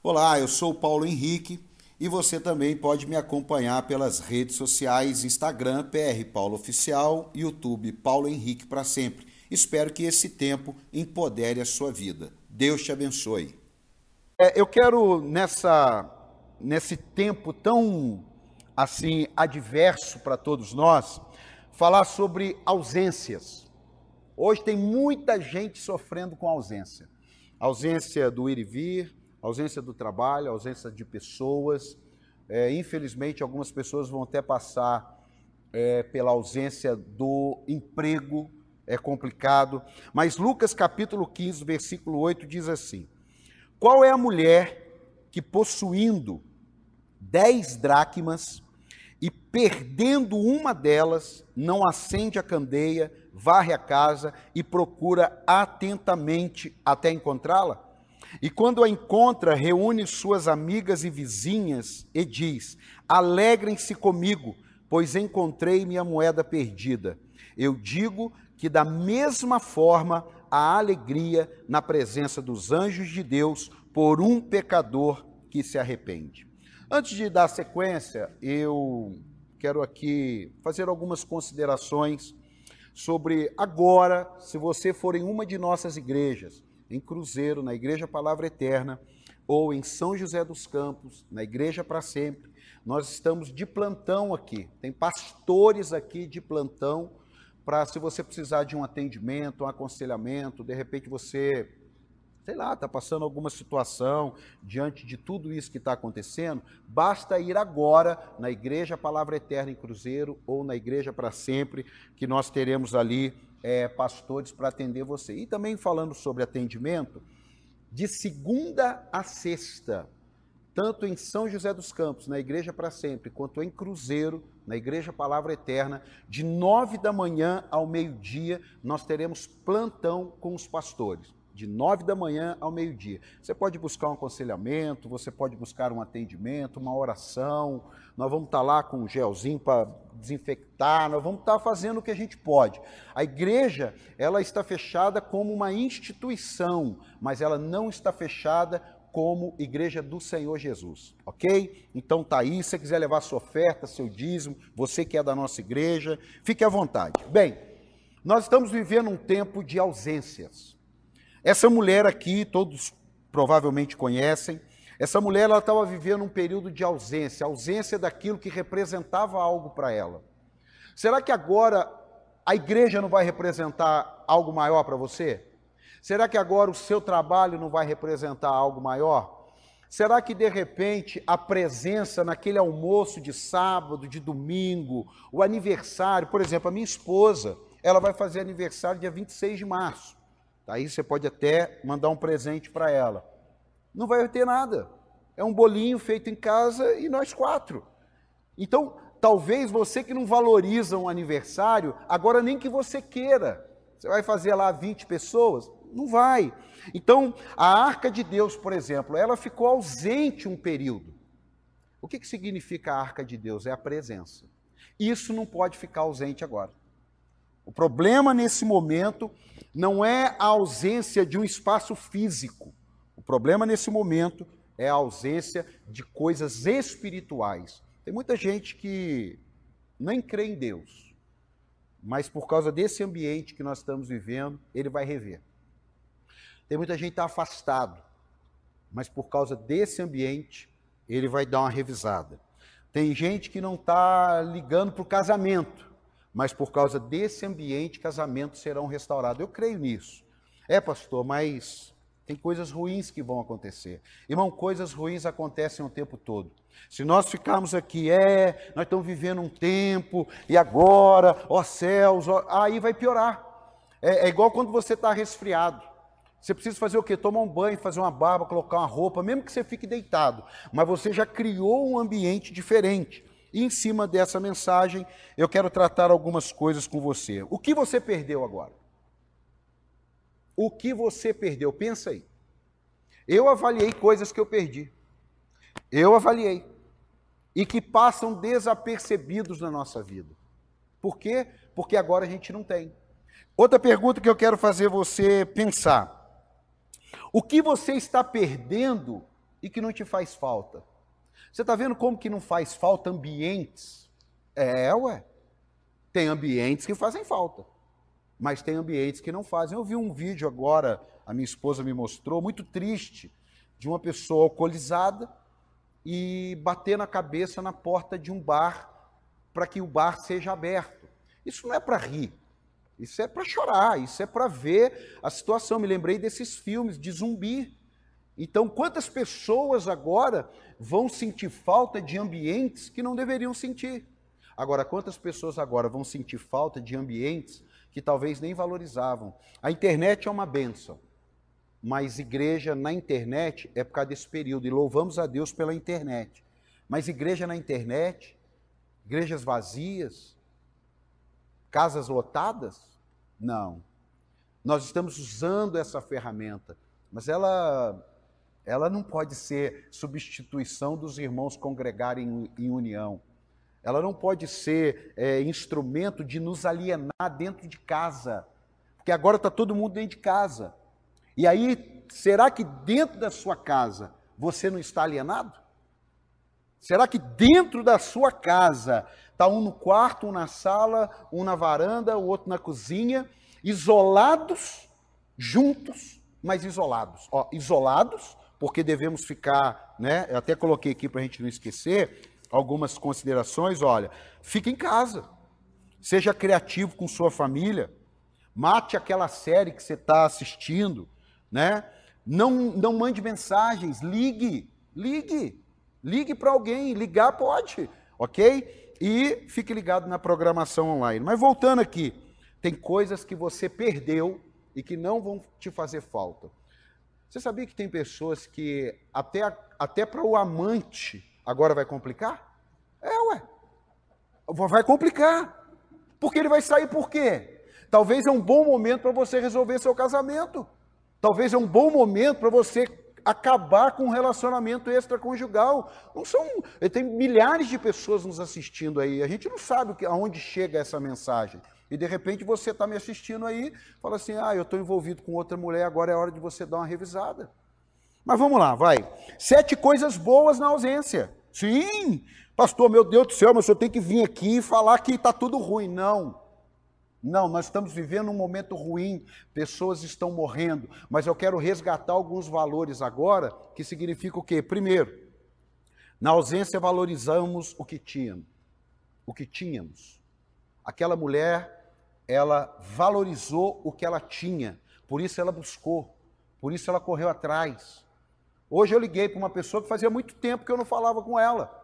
Olá, eu sou Paulo Henrique e você também pode me acompanhar pelas redes sociais Instagram PR Paulo Oficial, YouTube Paulo Henrique para sempre. Espero que esse tempo empodere a sua vida. Deus te abençoe. É, eu quero nessa nesse tempo tão assim adverso para todos nós falar sobre ausências. Hoje tem muita gente sofrendo com ausência. Ausência do ir e vir, ausência do trabalho, ausência de pessoas. É, infelizmente, algumas pessoas vão até passar é, pela ausência do emprego, é complicado. Mas Lucas capítulo 15, versículo 8 diz assim: Qual é a mulher que possuindo dez dracmas e perdendo uma delas, não acende a candeia, varre a casa e procura atentamente até encontrá-la? E quando a encontra, reúne suas amigas e vizinhas e diz: Alegrem-se comigo, pois encontrei minha moeda perdida. Eu digo que, da mesma forma, há alegria na presença dos anjos de Deus por um pecador que se arrepende. Antes de dar sequência, eu quero aqui fazer algumas considerações sobre agora, se você for em uma de nossas igrejas, em Cruzeiro, na Igreja Palavra Eterna, ou em São José dos Campos, na Igreja para Sempre. Nós estamos de plantão aqui, tem pastores aqui de plantão para se você precisar de um atendimento, um aconselhamento, de repente você, sei lá, está passando alguma situação diante de tudo isso que está acontecendo, basta ir agora na Igreja Palavra Eterna em Cruzeiro ou na Igreja para Sempre, que nós teremos ali é, pastores para atender você. E também falando sobre atendimento, de segunda a sexta, tanto em São José dos Campos, na Igreja para Sempre, quanto em Cruzeiro, na Igreja Palavra Eterna, de nove da manhã ao meio-dia, nós teremos plantão com os pastores de nove da manhã ao meio-dia. Você pode buscar um aconselhamento, você pode buscar um atendimento, uma oração. Nós vamos estar lá com um gelzinho para desinfectar, nós vamos estar fazendo o que a gente pode. A igreja, ela está fechada como uma instituição, mas ela não está fechada como igreja do Senhor Jesus, ok? Então tá aí, se você quiser levar sua oferta, seu dízimo, você que é da nossa igreja, fique à vontade. Bem, nós estamos vivendo um tempo de ausências. Essa mulher aqui, todos provavelmente conhecem, essa mulher ela estava vivendo um período de ausência, ausência daquilo que representava algo para ela. Será que agora a igreja não vai representar algo maior para você? Será que agora o seu trabalho não vai representar algo maior? Será que de repente a presença naquele almoço de sábado, de domingo, o aniversário, por exemplo, a minha esposa, ela vai fazer aniversário dia 26 de março. Aí você pode até mandar um presente para ela. Não vai ter nada. É um bolinho feito em casa e nós quatro. Então, talvez você que não valoriza um aniversário, agora nem que você queira. Você vai fazer lá 20 pessoas? Não vai. Então, a arca de Deus, por exemplo, ela ficou ausente um período. O que, que significa a arca de Deus? É a presença. Isso não pode ficar ausente agora. O problema nesse momento não é a ausência de um espaço físico. O problema nesse momento é a ausência de coisas espirituais. Tem muita gente que nem crê em Deus, mas por causa desse ambiente que nós estamos vivendo, ele vai rever. Tem muita gente que está afastado, mas por causa desse ambiente, ele vai dar uma revisada. Tem gente que não está ligando para o casamento, mas por causa desse ambiente, casamentos serão restaurados. Eu creio nisso. É, pastor, mas tem coisas ruins que vão acontecer. Irmão, coisas ruins acontecem o tempo todo. Se nós ficarmos aqui, é, nós estamos vivendo um tempo, e agora, ó céus, ó, aí vai piorar. É, é igual quando você está resfriado. Você precisa fazer o quê? Tomar um banho, fazer uma barba, colocar uma roupa, mesmo que você fique deitado. Mas você já criou um ambiente diferente. E em cima dessa mensagem, eu quero tratar algumas coisas com você. O que você perdeu agora? O que você perdeu? Pensa aí. Eu avaliei coisas que eu perdi. Eu avaliei. E que passam desapercebidos na nossa vida. Por quê? Porque agora a gente não tem. Outra pergunta que eu quero fazer você pensar. O que você está perdendo e que não te faz falta? Você está vendo como que não faz falta ambientes? É, ué. Tem ambientes que fazem falta, mas tem ambientes que não fazem. Eu vi um vídeo agora, a minha esposa me mostrou, muito triste, de uma pessoa alcoolizada e bater na cabeça na porta de um bar para que o bar seja aberto. Isso não é para rir, isso é para chorar, isso é para ver a situação. Me lembrei desses filmes de zumbi. Então, quantas pessoas agora vão sentir falta de ambientes que não deveriam sentir? Agora, quantas pessoas agora vão sentir falta de ambientes que talvez nem valorizavam? A internet é uma benção, mas igreja na internet é por causa desse período, e louvamos a Deus pela internet. Mas igreja na internet, igrejas vazias, casas lotadas? Não. Nós estamos usando essa ferramenta, mas ela ela não pode ser substituição dos irmãos congregarem em, união. Ela não pode ser é, instrumento de nos alienar dentro de casa, porque agora está todo mundo dentro de casa. E aí, será que dentro da sua casa você não está alienado? Será que dentro da sua casa Está um no quarto, um na sala, um na varanda, o outro na cozinha, isolados, juntos, mas isolados. Ó, isolados, porque devemos ficar, né? Eu até coloquei aqui para a gente não esquecer algumas considerações. Olha, fique em casa, seja criativo com sua família, mate aquela série que você está assistindo, né? Não, não mande mensagens, ligue, ligue, ligue para alguém, ligar pode, ok? e fique ligado na programação online. Mas voltando aqui, tem coisas que você perdeu e que não vão te fazer falta. Você sabia que tem pessoas que até, até para o amante agora vai complicar? É, ué. Vai complicar. Porque ele vai sair por quê? Talvez é um bom momento para você resolver seu casamento. Talvez é um bom momento para você acabar com um relacionamento extraconjugal. Não são, tem milhares de pessoas nos assistindo aí. A gente não sabe aonde chega essa mensagem. E de repente você está me assistindo aí, fala assim: ah, eu estou envolvido com outra mulher, agora é hora de você dar uma revisada. Mas vamos lá, vai. Sete coisas boas na ausência. Sim, pastor, meu Deus do céu, mas eu tenho que vir aqui e falar que está tudo ruim. Não. Não, nós estamos vivendo um momento ruim, pessoas estão morrendo, mas eu quero resgatar alguns valores agora, que significa o quê? Primeiro, na ausência valorizamos o que tínhamos. O que tínhamos. Aquela mulher, ela valorizou o que ela tinha, por isso ela buscou, por isso ela correu atrás. Hoje eu liguei para uma pessoa que fazia muito tempo que eu não falava com ela.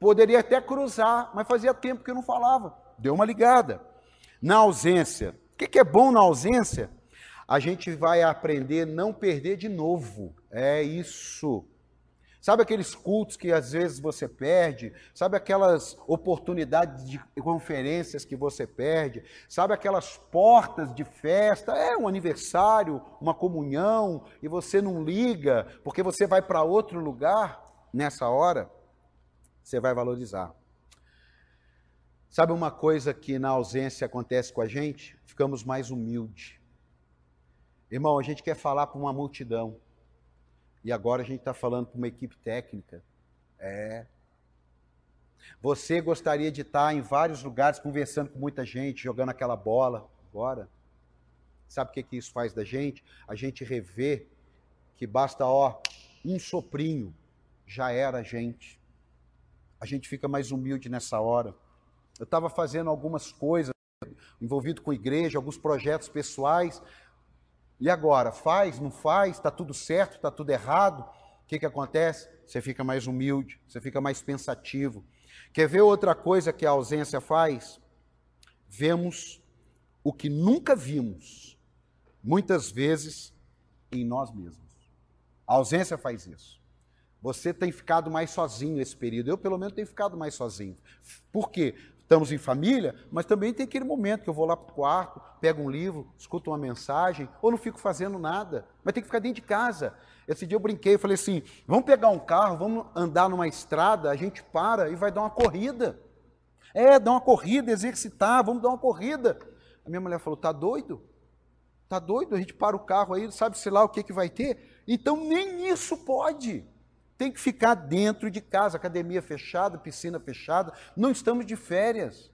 Poderia até cruzar, mas fazia tempo que eu não falava. Deu uma ligada na ausência. O que é bom na ausência? A gente vai aprender não perder de novo. É isso. Sabe aqueles cultos que às vezes você perde? Sabe aquelas oportunidades de conferências que você perde? Sabe aquelas portas de festa? É um aniversário, uma comunhão, e você não liga porque você vai para outro lugar nessa hora? Você vai valorizar. Sabe uma coisa que na ausência acontece com a gente? Ficamos mais humildes. Irmão, a gente quer falar para uma multidão. E agora a gente está falando para uma equipe técnica. É. Você gostaria de estar em vários lugares conversando com muita gente, jogando aquela bola. Agora, sabe o que, que isso faz da gente? A gente revê que basta, ó, um soprinho, já era a gente. A gente fica mais humilde nessa hora. Eu estava fazendo algumas coisas, envolvido com igreja, alguns projetos pessoais. E agora, faz, não faz, está tudo certo, está tudo errado? O que, que acontece? Você fica mais humilde, você fica mais pensativo. Quer ver outra coisa que a ausência faz? Vemos o que nunca vimos, muitas vezes, em nós mesmos. A ausência faz isso. Você tem ficado mais sozinho esse período. Eu, pelo menos, tenho ficado mais sozinho. Por quê? Estamos em família, mas também tem aquele momento que eu vou lá para o quarto, pego um livro, escuto uma mensagem, ou não fico fazendo nada, mas tem que ficar dentro de casa. Esse dia eu brinquei, falei assim: vamos pegar um carro, vamos andar numa estrada, a gente para e vai dar uma corrida. É, dar uma corrida, exercitar, vamos dar uma corrida. A minha mulher falou: tá doido? Tá doido? A gente para o carro aí, sabe sei lá o que, que vai ter? Então nem isso pode. Tem que ficar dentro de casa, academia fechada, piscina fechada. Não estamos de férias.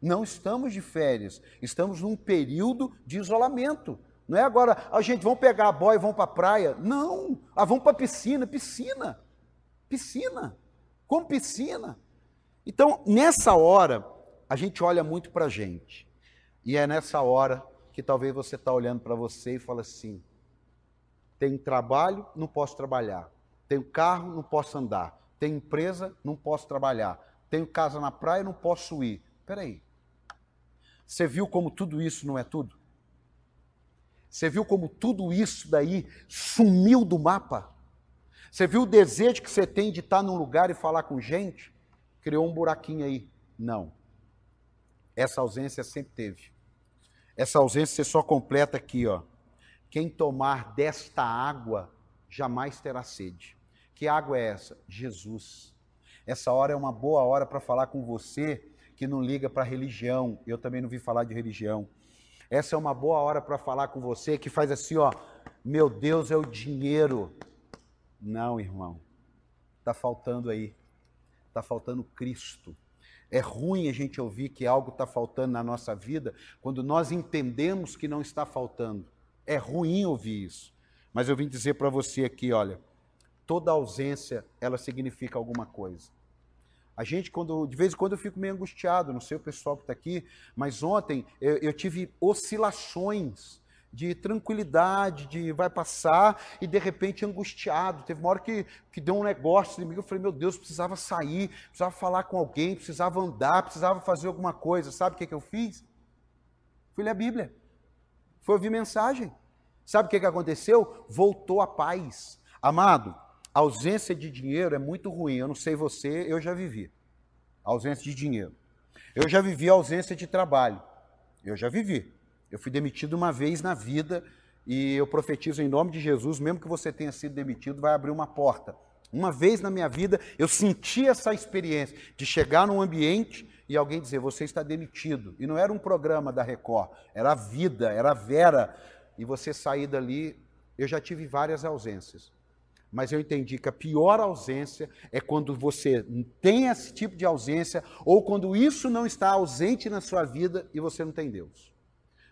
Não estamos de férias. Estamos num período de isolamento. Não é agora, a ah, gente, vamos pegar a boia e vamos para a praia. Não, ah, vamos para a piscina. Piscina. Piscina. Com piscina. Então, nessa hora, a gente olha muito para a gente. E é nessa hora que talvez você está olhando para você e fala assim: tenho trabalho, não posso trabalhar. Tenho carro, não posso andar. Tenho empresa, não posso trabalhar. Tenho casa na praia, não posso ir. Espera aí. Você viu como tudo isso não é tudo? Você viu como tudo isso daí sumiu do mapa? Você viu o desejo que você tem de estar num lugar e falar com gente? Criou um buraquinho aí. Não. Essa ausência sempre teve. Essa ausência você só completa aqui, ó. Quem tomar desta água jamais terá sede. Que água é essa? Jesus. Essa hora é uma boa hora para falar com você que não liga para religião. Eu também não vi falar de religião. Essa é uma boa hora para falar com você que faz assim, ó, meu Deus é o dinheiro. Não, irmão. Tá faltando aí. Tá faltando Cristo. É ruim a gente ouvir que algo está faltando na nossa vida quando nós entendemos que não está faltando. É ruim ouvir isso. Mas eu vim dizer para você aqui, olha, toda ausência, ela significa alguma coisa. A gente, quando, de vez em quando, eu fico meio angustiado, não sei o pessoal que está aqui, mas ontem eu, eu tive oscilações de tranquilidade, de vai passar, e de repente angustiado. Teve uma hora que, que deu um negócio mim, eu falei, meu Deus, precisava sair, precisava falar com alguém, precisava andar, precisava fazer alguma coisa. Sabe o que, que eu fiz? Fui ler a Bíblia. Fui ouvir mensagem. Sabe o que, que aconteceu? Voltou a paz. Amado, a ausência de dinheiro é muito ruim. Eu não sei você, eu já vivi. A ausência de dinheiro. Eu já vivi a ausência de trabalho. Eu já vivi. Eu fui demitido uma vez na vida e eu profetizo em nome de Jesus, mesmo que você tenha sido demitido, vai abrir uma porta. Uma vez na minha vida eu senti essa experiência de chegar num ambiente e alguém dizer: Você está demitido. E não era um programa da Record, era a vida, era a Vera e você sair dali. Eu já tive várias ausências, mas eu entendi que a pior ausência é quando você tem esse tipo de ausência ou quando isso não está ausente na sua vida e você não tem Deus.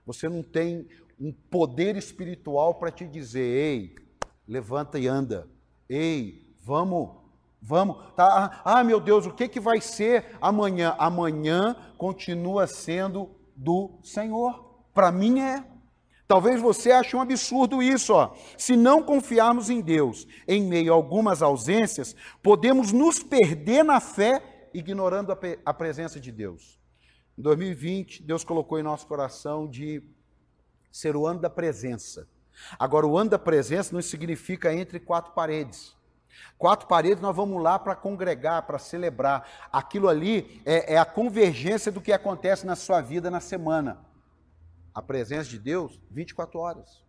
Você não tem um poder espiritual para te dizer: ei, levanta e anda. Ei, vamos, vamos. Tá? Ah, meu Deus, o que, que vai ser amanhã? Amanhã continua sendo do Senhor. Para mim é. Talvez você ache um absurdo isso, ó. Se não confiarmos em Deus em meio a algumas ausências, podemos nos perder na fé ignorando a, a presença de Deus. Em 2020, Deus colocou em nosso coração de ser o ano da presença. Agora, o ano da presença não significa entre quatro paredes. Quatro paredes, nós vamos lá para congregar, para celebrar. Aquilo ali é, é a convergência do que acontece na sua vida na semana a presença de Deus 24 horas.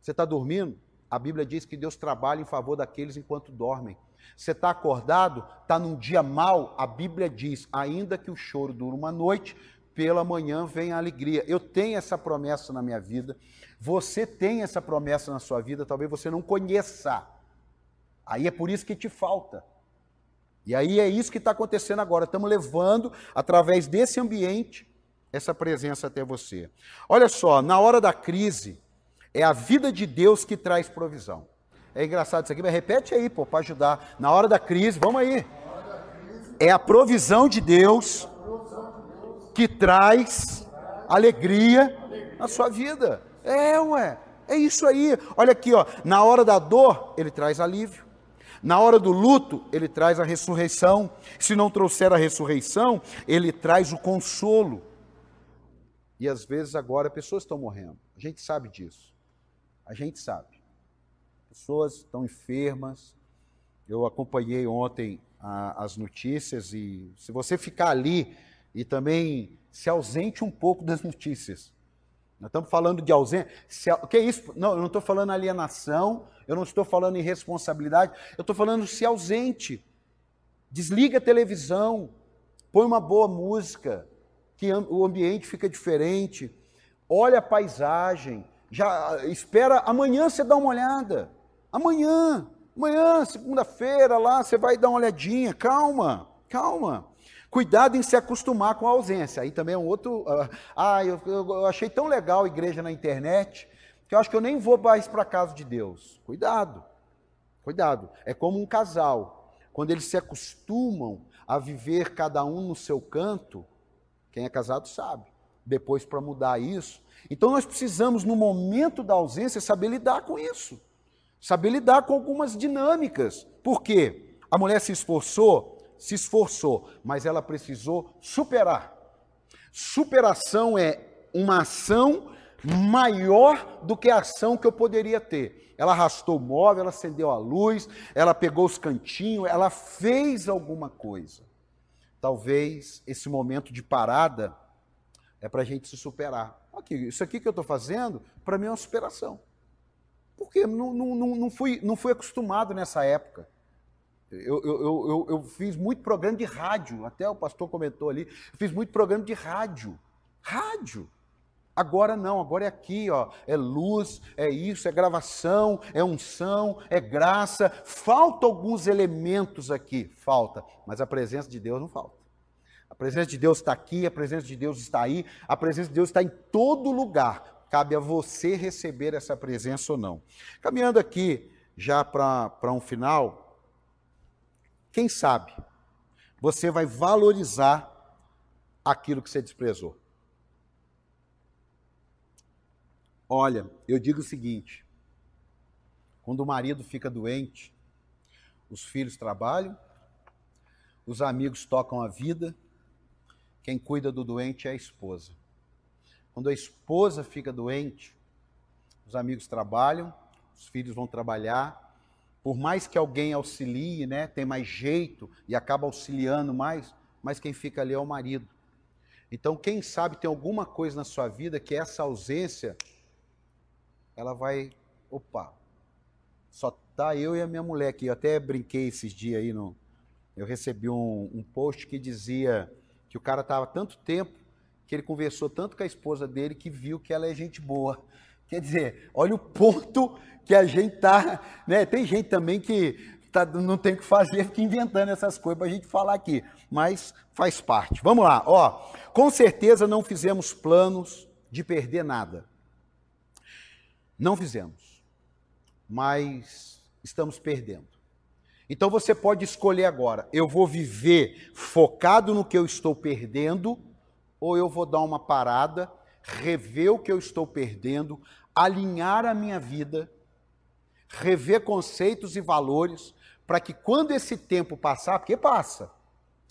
Você está dormindo? A Bíblia diz que Deus trabalha em favor daqueles enquanto dormem. Você está acordado? Está num dia mal? A Bíblia diz: ainda que o choro dure uma noite, pela manhã vem a alegria. Eu tenho essa promessa na minha vida. Você tem essa promessa na sua vida, talvez você não conheça. Aí é por isso que te falta. E aí é isso que está acontecendo agora. Estamos levando, através desse ambiente, essa presença até você. Olha só, na hora da crise, é a vida de Deus que traz provisão. É engraçado isso aqui, mas repete aí, pô, para ajudar. Na hora da crise, vamos aí. É a provisão de Deus que traz alegria na sua vida. É, ué. É isso aí. Olha aqui, ó. Na hora da dor, ele traz alívio. Na hora do luto, ele traz a ressurreição. Se não trouxer a ressurreição, ele traz o consolo. E às vezes agora pessoas estão morrendo. A gente sabe disso. A gente sabe. Pessoas estão enfermas. Eu acompanhei ontem a, as notícias e se você ficar ali e também se ausente um pouco das notícias. Nós estamos falando de ausência. O que é isso? Não, eu não estou falando alienação, eu não estou falando irresponsabilidade, eu estou falando se ausente. Desliga a televisão, põe uma boa música, que o ambiente fica diferente. Olha a paisagem, já espera amanhã você dá uma olhada. Amanhã. Amanhã, segunda-feira, lá, você vai dar uma olhadinha. Calma, calma. Cuidado em se acostumar com a ausência. Aí também é um outro. Uh, ah, eu, eu, achei tão legal a igreja na internet que eu acho que eu nem vou mais para a casa de Deus. Cuidado, cuidado. É como um casal. Quando eles se acostumam a viver cada um no seu canto, quem é casado sabe. Depois, para mudar isso. Então, nós precisamos, no momento da ausência, saber lidar com isso. Saber lidar com algumas dinâmicas. Por quê? A mulher se esforçou, se esforçou, mas ela precisou superar. Superação é uma ação maior do que a ação que eu poderia ter. Ela arrastou o móvel, ela acendeu a luz, ela pegou os cantinhos, ela fez alguma coisa. Talvez esse momento de parada é para a gente se superar. Aqui, isso aqui que eu estou fazendo, para mim é uma superação. Porque não, não, não, fui, não fui acostumado nessa época. Eu, eu, eu, eu, fiz muito programa de rádio, até o pastor comentou ali, fiz muito programa de rádio. Rádio. Agora não, agora é aqui, ó, é luz, é isso, é gravação, é unção, é graça. Falta alguns elementos aqui, falta, mas a presença de Deus não falta. A presença de Deus está aqui, a presença de Deus está aí, a presença de Deus está em todo lugar. Cabe a você receber essa presença ou não. Caminhando aqui já para um final, quem sabe você vai valorizar aquilo que você desprezou. Olha, eu digo o seguinte: quando o marido fica doente, os filhos trabalham, os amigos tocam a vida, quem cuida do doente é a esposa. Quando a esposa fica doente, os amigos trabalham, os filhos vão trabalhar, por mais que alguém auxilie, né, tem mais jeito e acaba auxiliando mais, mas quem fica ali é o marido. Então, quem sabe tem alguma coisa na sua vida que essa ausência, ela vai, opa, só tá eu e a minha mulher aqui. Eu até brinquei esses dias aí, no, eu recebi um, um post que dizia que o cara estava tanto tempo que ele conversou tanto com a esposa dele que viu que ela é gente boa. Quer dizer, olha o ponto que a gente tá, né? Tem gente também que tá, não tem o que fazer, fica inventando essas coisas para a gente falar aqui, mas faz parte. Vamos lá, ó. Com certeza não fizemos planos de perder nada. Não fizemos, mas estamos perdendo. Então você pode escolher agora: eu vou viver focado no que eu estou perdendo, ou eu vou dar uma parada, rever o que eu estou perdendo, alinhar a minha vida rever conceitos e valores, para que quando esse tempo passar, porque passa,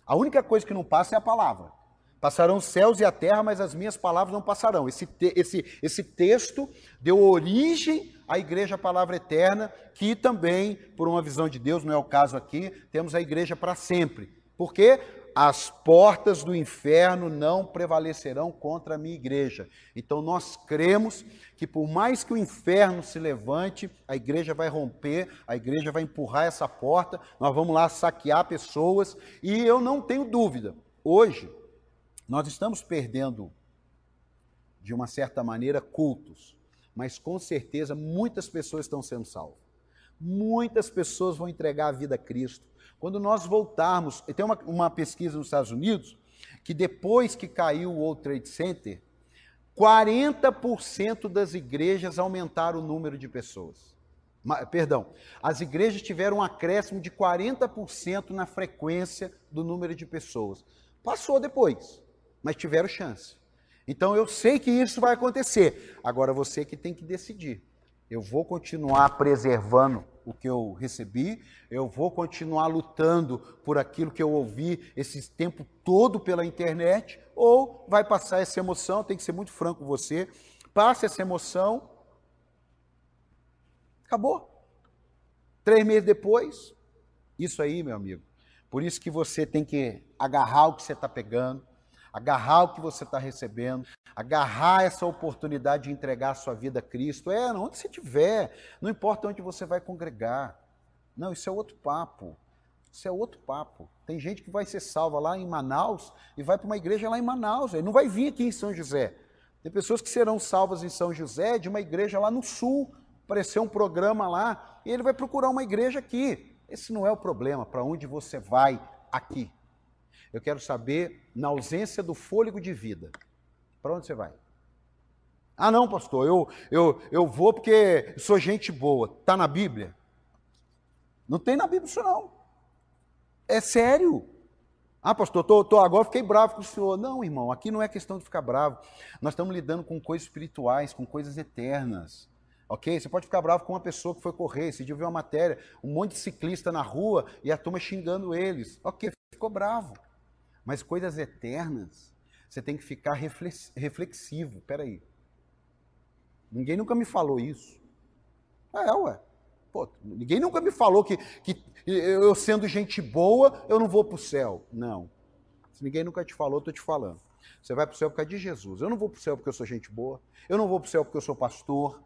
a única coisa que não passa é a palavra. Passarão os céus e a terra, mas as minhas palavras não passarão. Esse, te, esse, esse texto deu origem à igreja Palavra Eterna, que também, por uma visão de Deus, não é o caso aqui, temos a igreja para sempre. Por quê? as portas do inferno não prevalecerão contra a minha igreja. Então nós cremos que por mais que o inferno se levante, a igreja vai romper, a igreja vai empurrar essa porta, nós vamos lá saquear pessoas, e eu não tenho dúvida, hoje nós estamos perdendo de uma certa maneira cultos, mas com certeza muitas pessoas estão sendo salvas. Muitas pessoas vão entregar a vida a Cristo quando nós voltarmos, tem uma, uma pesquisa nos Estados Unidos que depois que caiu o World Trade Center, 40% das igrejas aumentaram o número de pessoas. Perdão, as igrejas tiveram um acréscimo de 40% na frequência do número de pessoas. Passou depois, mas tiveram chance. Então eu sei que isso vai acontecer. Agora você que tem que decidir. Eu vou continuar preservando o que eu recebi, eu vou continuar lutando por aquilo que eu ouvi esse tempo todo pela internet, ou vai passar essa emoção, tem que ser muito franco com você, passa essa emoção, acabou. Três meses depois, isso aí, meu amigo. Por isso que você tem que agarrar o que você está pegando, agarrar o que você está recebendo, agarrar essa oportunidade de entregar a sua vida a Cristo. É, onde você estiver, não importa onde você vai congregar. Não, isso é outro papo. Isso é outro papo. Tem gente que vai ser salva lá em Manaus e vai para uma igreja lá em Manaus. Ele não vai vir aqui em São José. Tem pessoas que serão salvas em São José de uma igreja lá no sul aparecer um programa lá e ele vai procurar uma igreja aqui. Esse não é o problema, para onde você vai aqui. Eu quero saber, na ausência do fôlego de vida, para onde você vai? Ah, não, pastor, eu, eu, eu vou porque sou gente boa. Está na Bíblia? Não tem na Bíblia isso não. É sério. Ah, pastor, tô, tô, agora fiquei bravo com o senhor. Não, irmão, aqui não é questão de ficar bravo. Nós estamos lidando com coisas espirituais, com coisas eternas. Ok? Você pode ficar bravo com uma pessoa que foi correr. Esse dia uma matéria, um monte de ciclista na rua e a turma xingando eles. Ok, ficou bravo. Mas coisas eternas, você tem que ficar reflexivo. Peraí. Ninguém nunca me falou isso. É, ué. Pô, ninguém nunca me falou que, que eu sendo gente boa, eu não vou para o céu. Não. Se ninguém nunca te falou, estou te falando. Você vai para o céu por causa de Jesus. Eu não vou para o céu porque eu sou gente boa. Eu não vou para o céu porque eu sou pastor.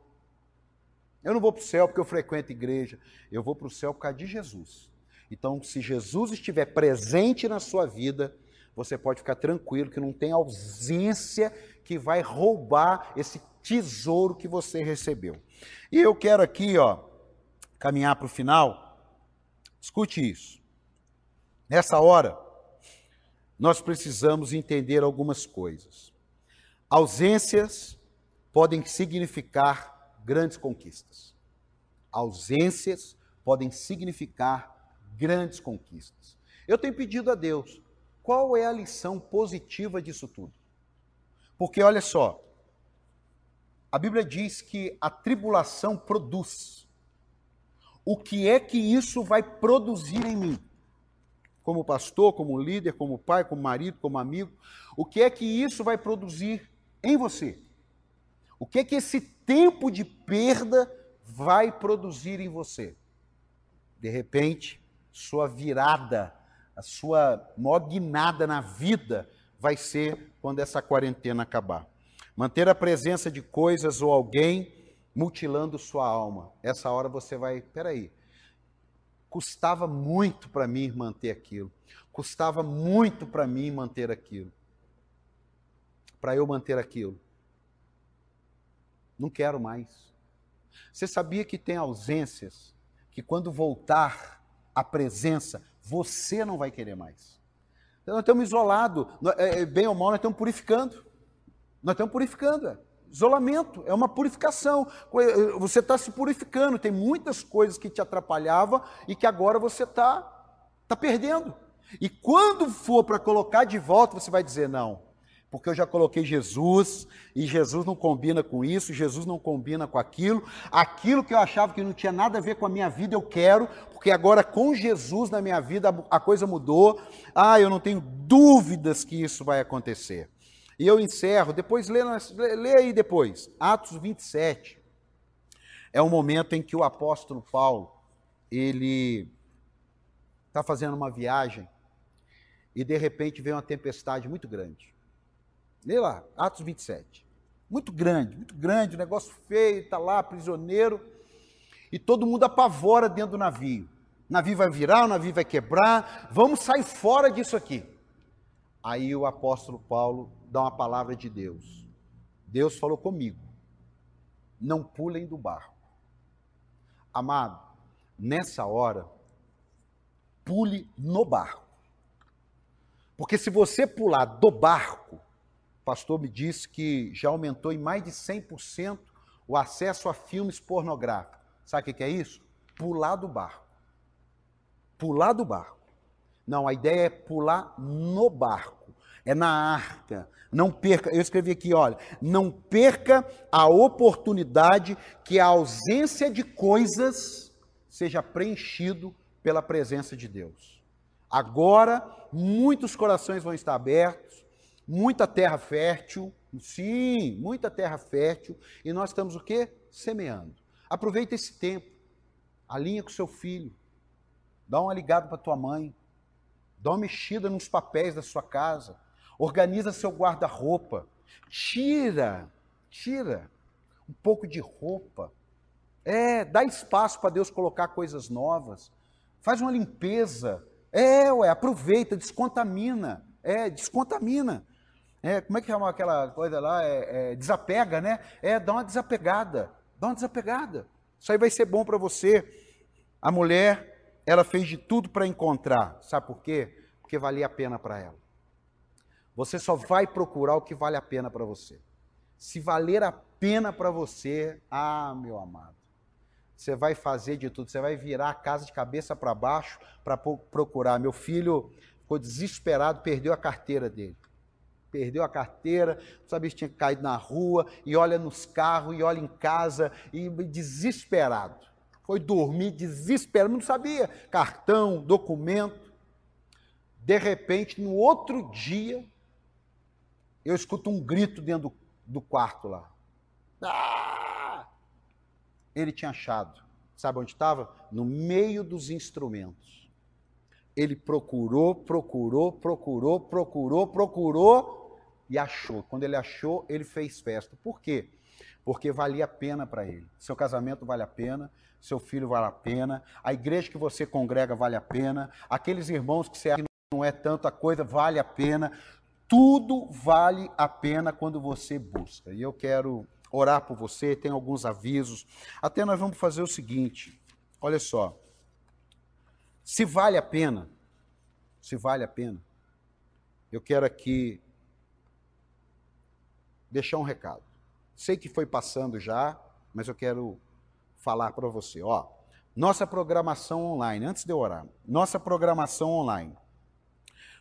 Eu não vou para o céu porque eu frequento igreja. Eu vou para o céu por causa de Jesus. Então, se Jesus estiver presente na sua vida, você pode ficar tranquilo que não tem ausência que vai roubar esse tesouro que você recebeu. E eu quero aqui, ó, caminhar para o final. Escute isso. Nessa hora, nós precisamos entender algumas coisas. Ausências podem significar grandes conquistas. Ausências podem significar grandes conquistas. Eu tenho pedido a Deus, qual é a lição positiva disso tudo? Porque olha só, a Bíblia diz que a tribulação produz. O que é que isso vai produzir em mim? Como pastor, como líder, como pai, como marido, como amigo, o que é que isso vai produzir em você? O que é que esse tempo de perda vai produzir em você? De repente, sua virada a sua maior guinada na vida vai ser quando essa quarentena acabar. Manter a presença de coisas ou alguém mutilando sua alma. Essa hora você vai, peraí, custava muito para mim manter aquilo. Custava muito para mim manter aquilo. Para eu manter aquilo. Não quero mais. Você sabia que tem ausências que quando voltar a presença você não vai querer mais. Então, nós estamos isolados, é, é, bem ou mal, nós estamos purificando. Nós estamos purificando. É. Isolamento é uma purificação. Você está se purificando. Tem muitas coisas que te atrapalhavam e que agora você está tá perdendo. E quando for para colocar de volta, você vai dizer: não, porque eu já coloquei Jesus e Jesus não combina com isso, Jesus não combina com aquilo. Aquilo que eu achava que não tinha nada a ver com a minha vida, eu quero, porque agora com Jesus na minha vida a coisa mudou. Ah, eu não tenho dúvidas que isso vai acontecer. E eu encerro, depois lê, lê aí depois, Atos 27. É o momento em que o apóstolo Paulo, ele está fazendo uma viagem e de repente vem uma tempestade muito grande. Lê lá, Atos 27. Muito grande, muito grande, negócio feio, está lá, prisioneiro, e todo mundo apavora dentro do navio. O navio vai virar, o navio vai quebrar, vamos sair fora disso aqui. Aí o apóstolo Paulo dá uma palavra de Deus. Deus falou comigo: não pulem do barco. Amado, nessa hora, pule no barco. Porque se você pular do barco, pastor me disse que já aumentou em mais de 100% o acesso a filmes pornográficos. Sabe o que é isso? Pular do barco. Pular do barco. Não, a ideia é pular no barco. É na arca. Não perca, eu escrevi aqui, olha, não perca a oportunidade que a ausência de coisas seja preenchido pela presença de Deus. Agora, muitos corações vão estar abertos, muita terra fértil, sim, muita terra fértil, e nós estamos o quê? Semeando. Aproveita esse tempo, alinha com seu filho, dá uma ligada para tua mãe, dá uma mexida nos papéis da sua casa, organiza seu guarda-roupa, tira, tira um pouco de roupa, é, dá espaço para Deus colocar coisas novas, faz uma limpeza, é, ué, aproveita, descontamina, é, descontamina. É, como é que chama aquela coisa lá? É, é, desapega, né? É, dá uma desapegada. Dá uma desapegada. Isso aí vai ser bom para você. A mulher, ela fez de tudo para encontrar. Sabe por quê? Porque valia a pena para ela. Você só vai procurar o que vale a pena para você. Se valer a pena para você, ah, meu amado, você vai fazer de tudo, você vai virar a casa de cabeça para baixo para procurar. Meu filho ficou desesperado, perdeu a carteira dele. Perdeu a carteira, não sabia se tinha caído na rua, e olha nos carros, e olha em casa, e desesperado. Foi dormir desesperado, não sabia. Cartão, documento. De repente, no outro dia, eu escuto um grito dentro do, do quarto lá. Ah! ele tinha achado. Sabe onde estava? No meio dos instrumentos. Ele procurou, procurou, procurou, procurou, procurou e achou. Quando ele achou, ele fez festa. Por quê? Porque valia a pena para ele. Seu casamento vale a pena, seu filho vale a pena, a igreja que você congrega vale a pena, aqueles irmãos que você não é tanta coisa vale a pena. Tudo vale a pena quando você busca. E eu quero orar por você, tem alguns avisos. Até nós vamos fazer o seguinte: olha só. Se vale a pena, se vale a pena, eu quero aqui deixar um recado. Sei que foi passando já, mas eu quero falar para você. Ó, nossa programação online, antes de eu orar, nossa programação online.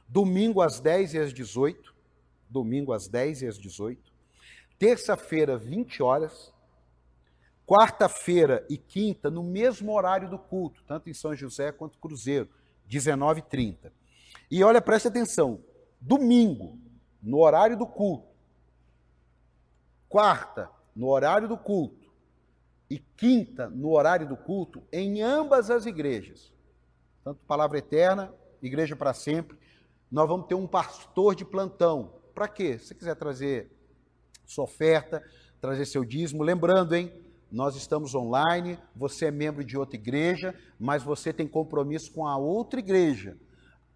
Domingo às 10 e às 18, domingo às 10 e às 18, terça-feira, 20 horas, quarta-feira e quinta, no mesmo horário do culto, tanto em São José quanto Cruzeiro, 19h30. E olha, preste atenção, domingo, no horário do culto, quarta, no horário do culto, e quinta, no horário do culto, em ambas as igrejas, tanto Palavra Eterna, Igreja para Sempre, nós vamos ter um pastor de plantão. Para quê? Se você quiser trazer sua oferta, trazer seu dízimo. Lembrando, hein? Nós estamos online, você é membro de outra igreja, mas você tem compromisso com a outra igreja.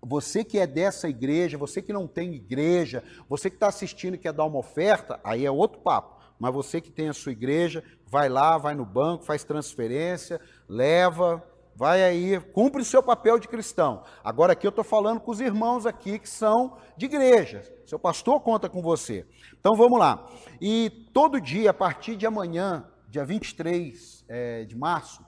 Você que é dessa igreja, você que não tem igreja, você que está assistindo e quer dar uma oferta, aí é outro papo. Mas você que tem a sua igreja, vai lá, vai no banco, faz transferência, leva, vai aí, cumpre o seu papel de cristão. Agora aqui eu estou falando com os irmãos aqui que são de igreja. Seu pastor conta com você. Então vamos lá. E todo dia, a partir de amanhã, dia 23 é, de março,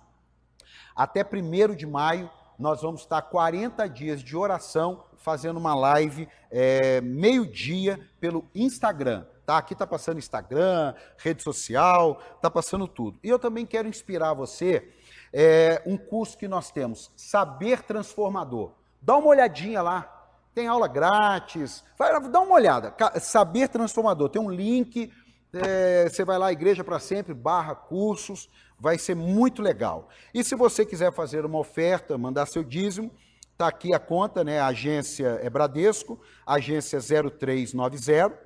até 1 de maio, nós vamos estar 40 dias de oração fazendo uma live é, meio-dia pelo Instagram. Tá? Aqui está passando Instagram, rede social, está passando tudo. E eu também quero inspirar você é, um curso que nós temos, Saber Transformador. Dá uma olhadinha lá. Tem aula grátis. Vai, dá uma olhada. Saber Transformador. Tem um link. É, você vai lá, Igreja para Sempre, barra cursos. Vai ser muito legal. E se você quiser fazer uma oferta, mandar seu dízimo, está aqui a conta, né? A agência é Bradesco, agência 0390,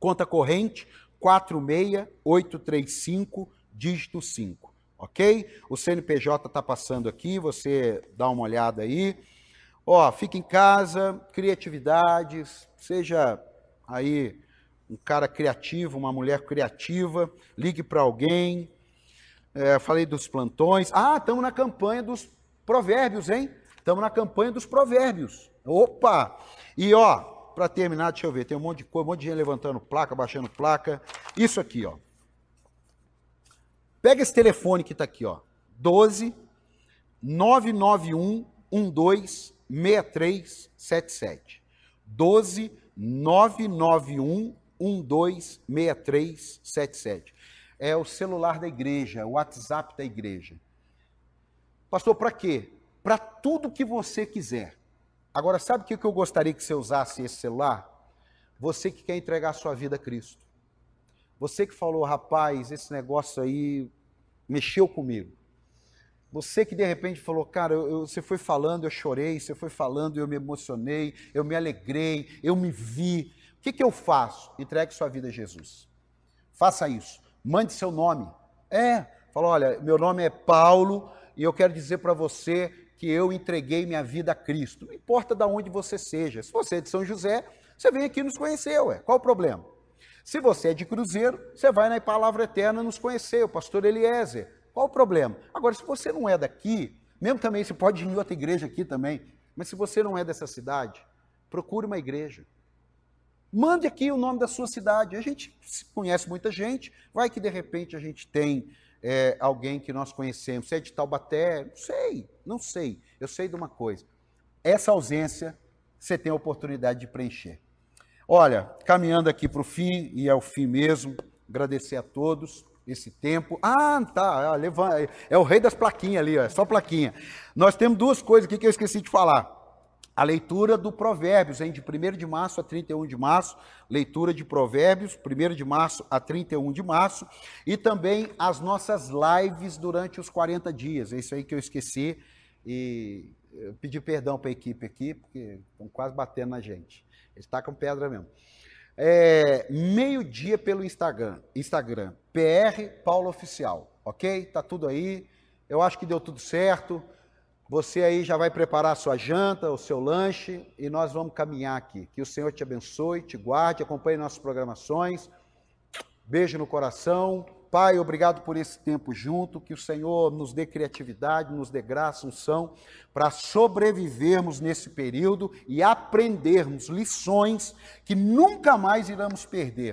conta corrente 46835, dígito 5 ok? O CNPJ está passando aqui, você dá uma olhada aí. Ó, fica em casa, criatividades, seja aí um cara criativo, uma mulher criativa, ligue para alguém. É, falei dos plantões. Ah, estamos na campanha dos provérbios, hein? Estamos na campanha dos provérbios. Opa! E ó, para terminar, deixa eu ver, tem um monte de coisa, um monte de gente levantando placa, baixando placa. Isso aqui, ó. Pega esse telefone que está aqui, ó. 12 991 12 6377. 12 991 12 6377. É o celular da igreja, o WhatsApp da igreja. Pastor, para quê? Para tudo que você quiser. Agora, sabe o que eu gostaria que você usasse esse celular? Você que quer entregar a sua vida a Cristo. Você que falou, rapaz, esse negócio aí mexeu comigo. Você que de repente falou, cara, eu, eu, você foi falando, eu chorei, você foi falando, eu me emocionei, eu me alegrei, eu me vi. O que, que eu faço? Entregue sua vida a Jesus. Faça isso. Mande seu nome. É, fala, olha, meu nome é Paulo e eu quero dizer para você que eu entreguei minha vida a Cristo. Não importa de onde você seja. Se você é de São José, você vem aqui nos conhecer, ué. Qual o problema? Se você é de Cruzeiro, você vai na Palavra Eterna nos conhecer, o pastor Eliezer. Qual o problema? Agora, se você não é daqui, mesmo também, você pode ir em outra igreja aqui também, mas se você não é dessa cidade, procure uma igreja. Mande aqui o nome da sua cidade. A gente conhece muita gente, vai que de repente a gente tem é, alguém que nós conhecemos. Você é de Taubaté? Não sei, não sei. Eu sei de uma coisa. Essa ausência você tem a oportunidade de preencher. Olha, caminhando aqui para o fim, e é o fim mesmo, agradecer a todos esse tempo. Ah, tá, levanta, é o rei das plaquinhas ali, é só plaquinha. Nós temos duas coisas aqui que eu esqueci de falar. A leitura do Provérbios, hein, de 1 de março a 31 de março, leitura de Provérbios, 1 de março a 31 de março, e também as nossas lives durante os 40 dias. É isso aí que eu esqueci e eu pedi perdão para a equipe aqui, porque estão quase batendo na gente. Eles tacam pedra mesmo. É, Meio-dia pelo Instagram, Instagram, PR Paulo Oficial, ok? Tá tudo aí. Eu acho que deu tudo certo. Você aí já vai preparar a sua janta, o seu lanche e nós vamos caminhar aqui. Que o Senhor te abençoe, te guarde, acompanhe nossas programações. Beijo no coração. Pai, obrigado por esse tempo junto, que o Senhor nos dê criatividade, nos dê graça, unção, para sobrevivermos nesse período e aprendermos lições que nunca mais iremos perder.